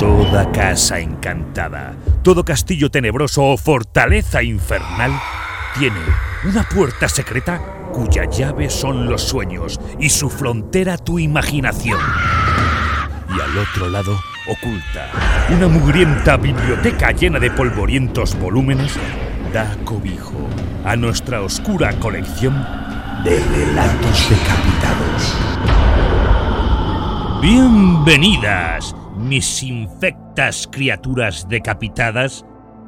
Toda casa encantada, todo castillo tenebroso o fortaleza infernal tiene una puerta secreta cuya llave son los sueños y su frontera tu imaginación. Y al otro lado oculta una mugrienta biblioteca llena de polvorientos volúmenes da cobijo a nuestra oscura colección de relatos decapitados. Bienvenidas, mis infectas criaturas decapitadas,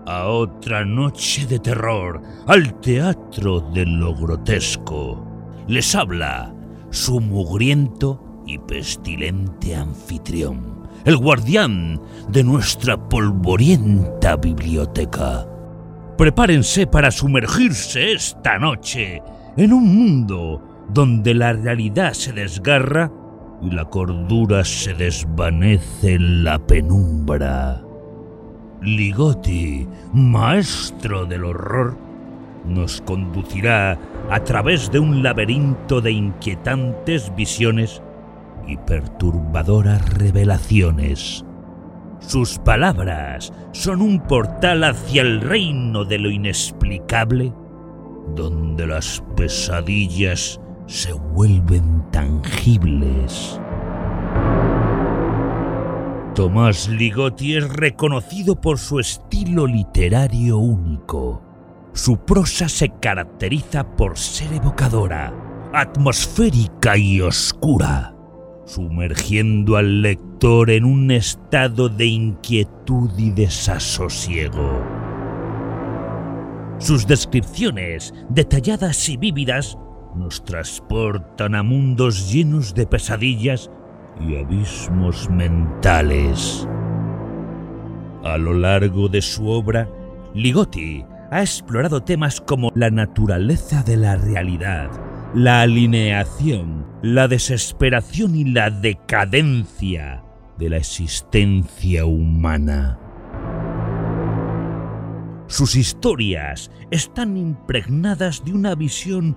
a otra noche de terror, al teatro de lo grotesco. Les habla su mugriento y pestilente anfitrión, el guardián de nuestra polvorienta biblioteca. Prepárense para sumergirse esta noche en un mundo donde la realidad se desgarra y la cordura se desvanece en la penumbra. Ligotti, maestro del horror, nos conducirá a través de un laberinto de inquietantes visiones y perturbadoras revelaciones. Sus palabras son un portal hacia el reino de lo inexplicable, donde las pesadillas se vuelven tangibles. Tomás Ligotti es reconocido por su estilo literario único. Su prosa se caracteriza por ser evocadora, atmosférica y oscura, sumergiendo al lector en un estado de inquietud y desasosiego. Sus descripciones, detalladas y vívidas, nos transportan a mundos llenos de pesadillas y abismos mentales. A lo largo de su obra, Ligotti ha explorado temas como la naturaleza de la realidad, la alineación, la desesperación y la decadencia de la existencia humana. Sus historias están impregnadas de una visión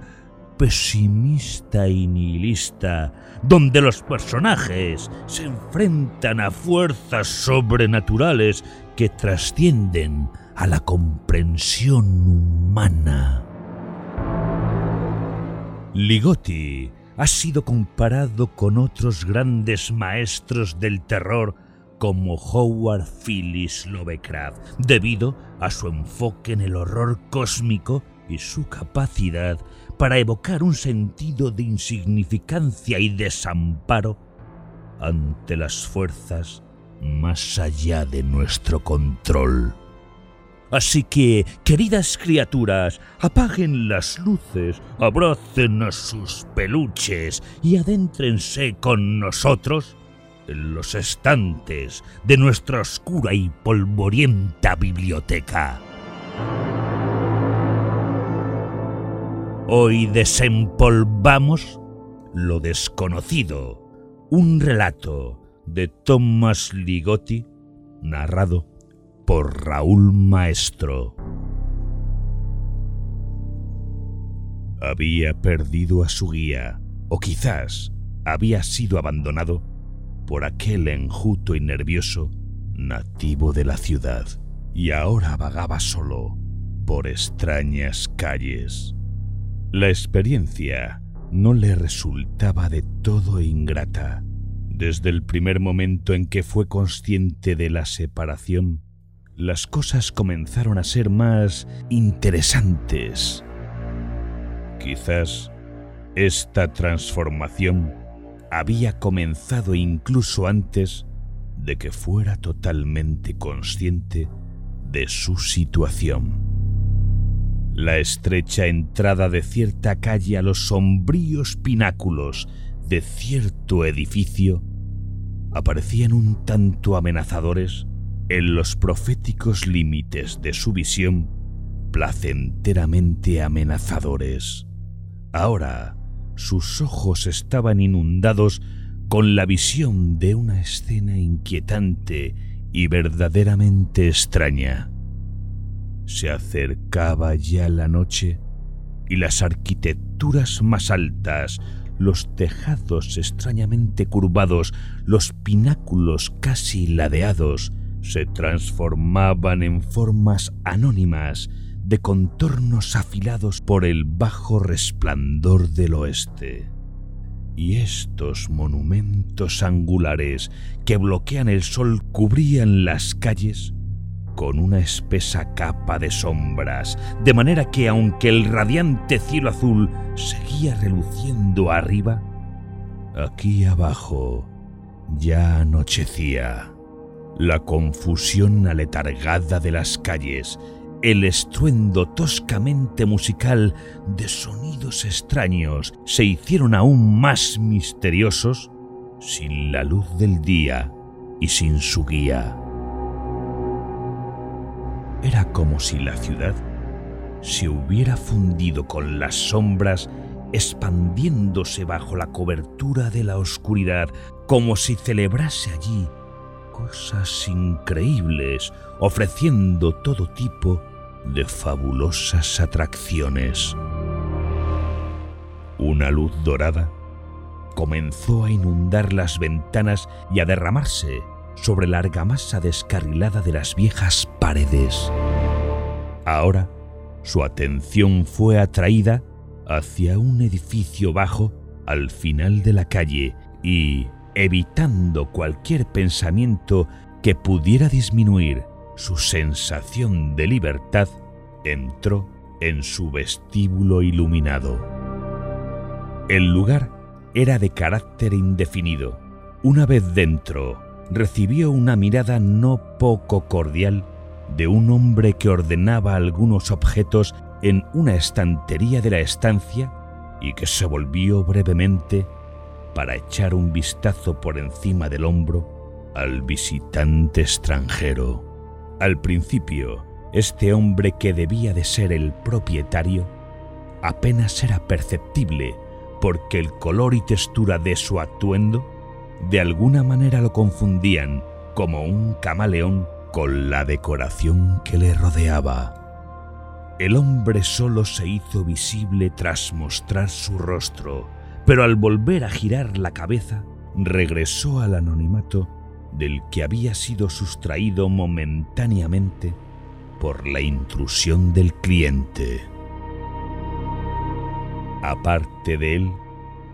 pesimista y nihilista, donde los personajes se enfrentan a fuerzas sobrenaturales que trascienden a la comprensión humana. Ligotti ha sido comparado con otros grandes maestros del terror como Howard Phillips Lovecraft, debido a su enfoque en el horror cósmico y su capacidad para evocar un sentido de insignificancia y desamparo ante las fuerzas más allá de nuestro control. Así que, queridas criaturas, apaguen las luces, abracen a sus peluches y adéntrense con nosotros en los estantes de nuestra oscura y polvorienta biblioteca. Hoy desempolvamos lo desconocido, un relato de Thomas Ligotti narrado por Raúl Maestro. Había perdido a su guía, o quizás había sido abandonado por aquel enjuto y nervioso nativo de la ciudad, y ahora vagaba solo por extrañas calles. La experiencia no le resultaba de todo ingrata. Desde el primer momento en que fue consciente de la separación, las cosas comenzaron a ser más interesantes. Quizás esta transformación había comenzado incluso antes de que fuera totalmente consciente de su situación la estrecha entrada de cierta calle a los sombríos pináculos de cierto edificio aparecían un tanto amenazadores en los proféticos límites de su visión, placenteramente amenazadores. Ahora sus ojos estaban inundados con la visión de una escena inquietante y verdaderamente extraña. Se acercaba ya la noche y las arquitecturas más altas, los tejados extrañamente curvados, los pináculos casi ladeados, se transformaban en formas anónimas de contornos afilados por el bajo resplandor del oeste. Y estos monumentos angulares que bloquean el sol cubrían las calles con una espesa capa de sombras, de manera que aunque el radiante cielo azul seguía reluciendo arriba, aquí abajo ya anochecía. La confusión aletargada de las calles, el estruendo toscamente musical de sonidos extraños se hicieron aún más misteriosos sin la luz del día y sin su guía. Era como si la ciudad se hubiera fundido con las sombras, expandiéndose bajo la cobertura de la oscuridad, como si celebrase allí cosas increíbles, ofreciendo todo tipo de fabulosas atracciones. Una luz dorada comenzó a inundar las ventanas y a derramarse sobre la argamasa descarrilada de las viejas paredes. Ahora, su atención fue atraída hacia un edificio bajo al final de la calle y, evitando cualquier pensamiento que pudiera disminuir su sensación de libertad, entró en su vestíbulo iluminado. El lugar era de carácter indefinido. Una vez dentro, recibió una mirada no poco cordial de un hombre que ordenaba algunos objetos en una estantería de la estancia y que se volvió brevemente para echar un vistazo por encima del hombro al visitante extranjero. Al principio, este hombre que debía de ser el propietario apenas era perceptible porque el color y textura de su atuendo de alguna manera lo confundían como un camaleón con la decoración que le rodeaba. El hombre solo se hizo visible tras mostrar su rostro, pero al volver a girar la cabeza, regresó al anonimato del que había sido sustraído momentáneamente por la intrusión del cliente. Aparte de él,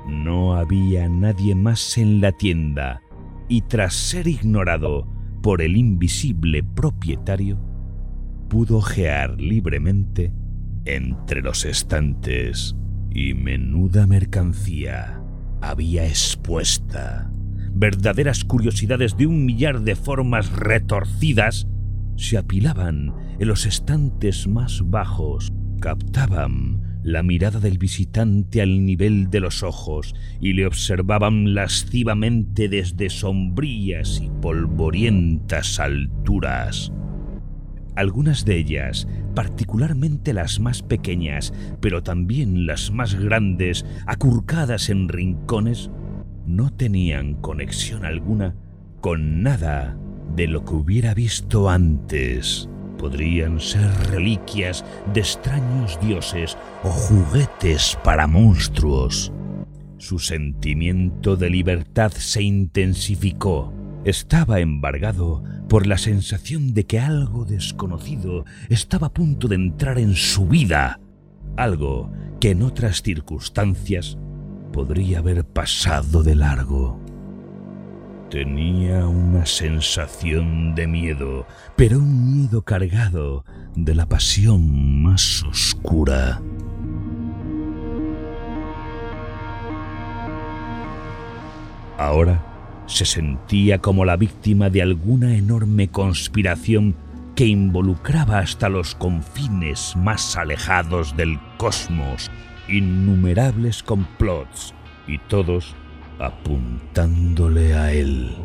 no había nadie más en la tienda y tras ser ignorado por el invisible propietario, pudo ojear libremente entre los estantes y menuda mercancía había expuesta. Verdaderas curiosidades de un millar de formas retorcidas se apilaban en los estantes más bajos, captaban la mirada del visitante al nivel de los ojos y le observaban lascivamente desde sombrías y polvorientas alturas. Algunas de ellas, particularmente las más pequeñas, pero también las más grandes, acurcadas en rincones, no tenían conexión alguna con nada de lo que hubiera visto antes podrían ser reliquias de extraños dioses o juguetes para monstruos. Su sentimiento de libertad se intensificó. Estaba embargado por la sensación de que algo desconocido estaba a punto de entrar en su vida, algo que en otras circunstancias podría haber pasado de largo. Tenía una sensación de miedo, pero un miedo cargado de la pasión más oscura. Ahora se sentía como la víctima de alguna enorme conspiración que involucraba hasta los confines más alejados del cosmos innumerables complots y todos apuntándole a él.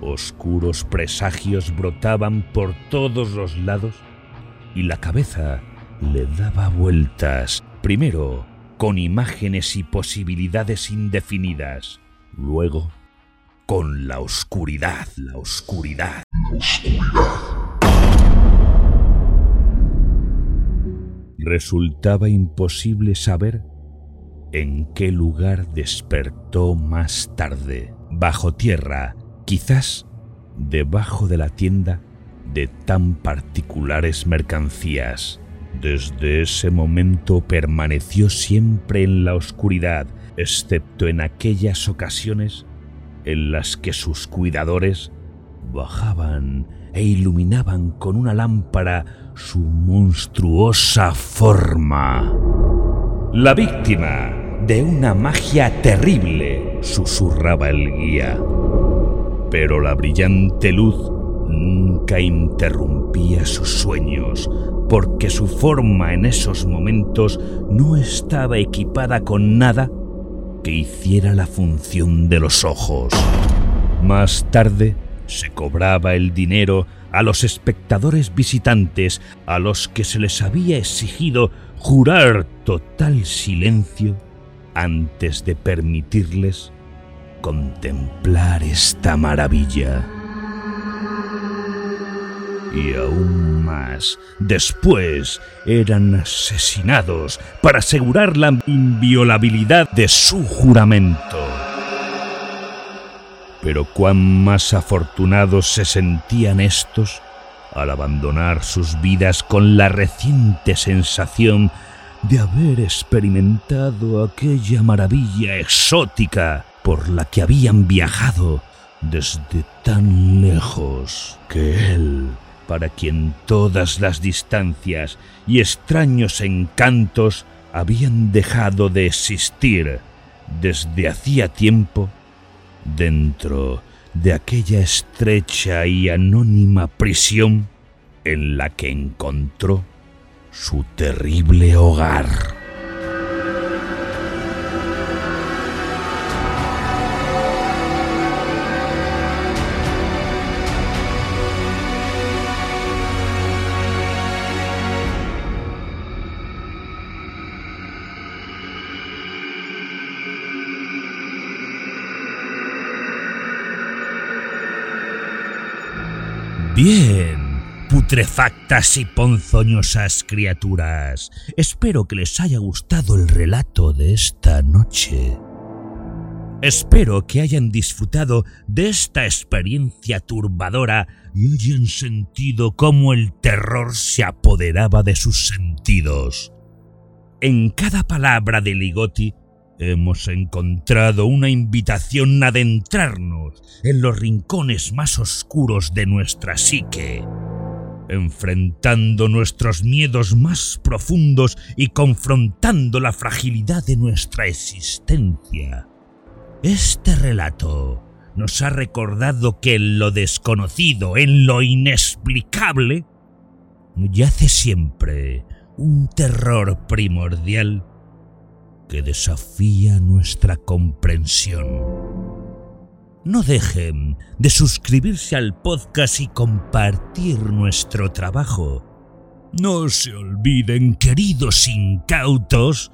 Oscuros presagios brotaban por todos los lados y la cabeza le daba vueltas, primero con imágenes y posibilidades indefinidas, luego con la oscuridad, la oscuridad, la oscuridad. Resultaba imposible saber en qué lugar despertó más tarde, bajo tierra, quizás debajo de la tienda de tan particulares mercancías. Desde ese momento permaneció siempre en la oscuridad, excepto en aquellas ocasiones en las que sus cuidadores bajaban e iluminaban con una lámpara su monstruosa forma. La víctima de una magia terrible, susurraba el guía. Pero la brillante luz nunca interrumpía sus sueños, porque su forma en esos momentos no estaba equipada con nada que hiciera la función de los ojos. Más tarde se cobraba el dinero a los espectadores visitantes a los que se les había exigido jurar total silencio antes de permitirles contemplar esta maravilla. Y aún más, después eran asesinados para asegurar la inviolabilidad de su juramento. Pero cuán más afortunados se sentían estos al abandonar sus vidas con la reciente sensación de haber experimentado aquella maravilla exótica por la que habían viajado desde tan lejos que él, para quien todas las distancias y extraños encantos habían dejado de existir desde hacía tiempo, dentro de aquella estrecha y anónima prisión en la que encontró su terrible hogar. Putrefactas y ponzoñosas criaturas. Espero que les haya gustado el relato de esta noche. Espero que hayan disfrutado de esta experiencia turbadora y hayan sentido cómo el terror se apoderaba de sus sentidos. En cada palabra de Ligotti hemos encontrado una invitación a adentrarnos en los rincones más oscuros de nuestra psique, enfrentando nuestros miedos más profundos y confrontando la fragilidad de nuestra existencia. Este relato nos ha recordado que en lo desconocido, en lo inexplicable, yace siempre un terror primordial que desafía nuestra comprensión. No dejen de suscribirse al podcast y compartir nuestro trabajo. No se olviden, queridos incautos,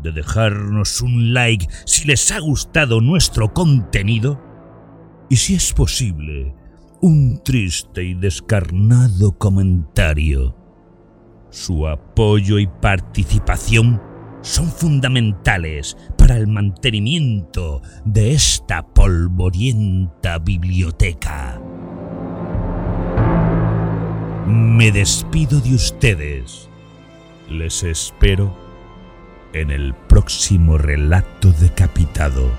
de dejarnos un like si les ha gustado nuestro contenido y si es posible, un triste y descarnado comentario. Su apoyo y participación son fundamentales para el mantenimiento de esta polvorienta biblioteca. Me despido de ustedes. Les espero en el próximo relato decapitado.